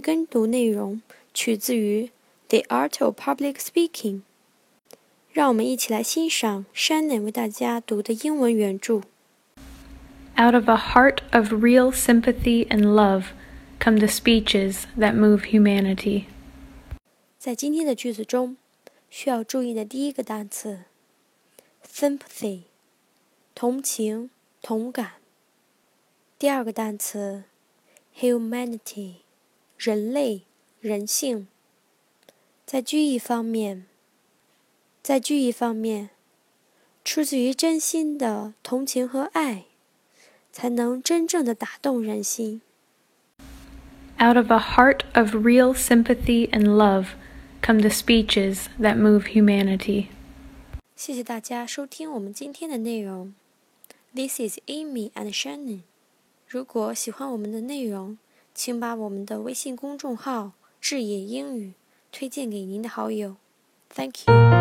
跟读内容取自于《The Art of Public Speaking》。让我们一起来欣赏 Shannon 为大家读的英文原着。Out of a heart of real sympathy and love come the speeches that move humanity. 在今天的句子中，需要注意的第一个单词，sympathy，同情、同感。第二个单词 ，humanity，人类、人性。在句意方面，在句意方面，出自于真心的同情和爱，才能真正的打动人心。Out of a heart of real sympathy and love come the speeches that move humanity. 谢谢大家收听我们今天的内容。This is Amy and Shannon。 如果喜欢我们的内容，请把我们的微信公众号“智野英语”推荐给您的好友。Thank you.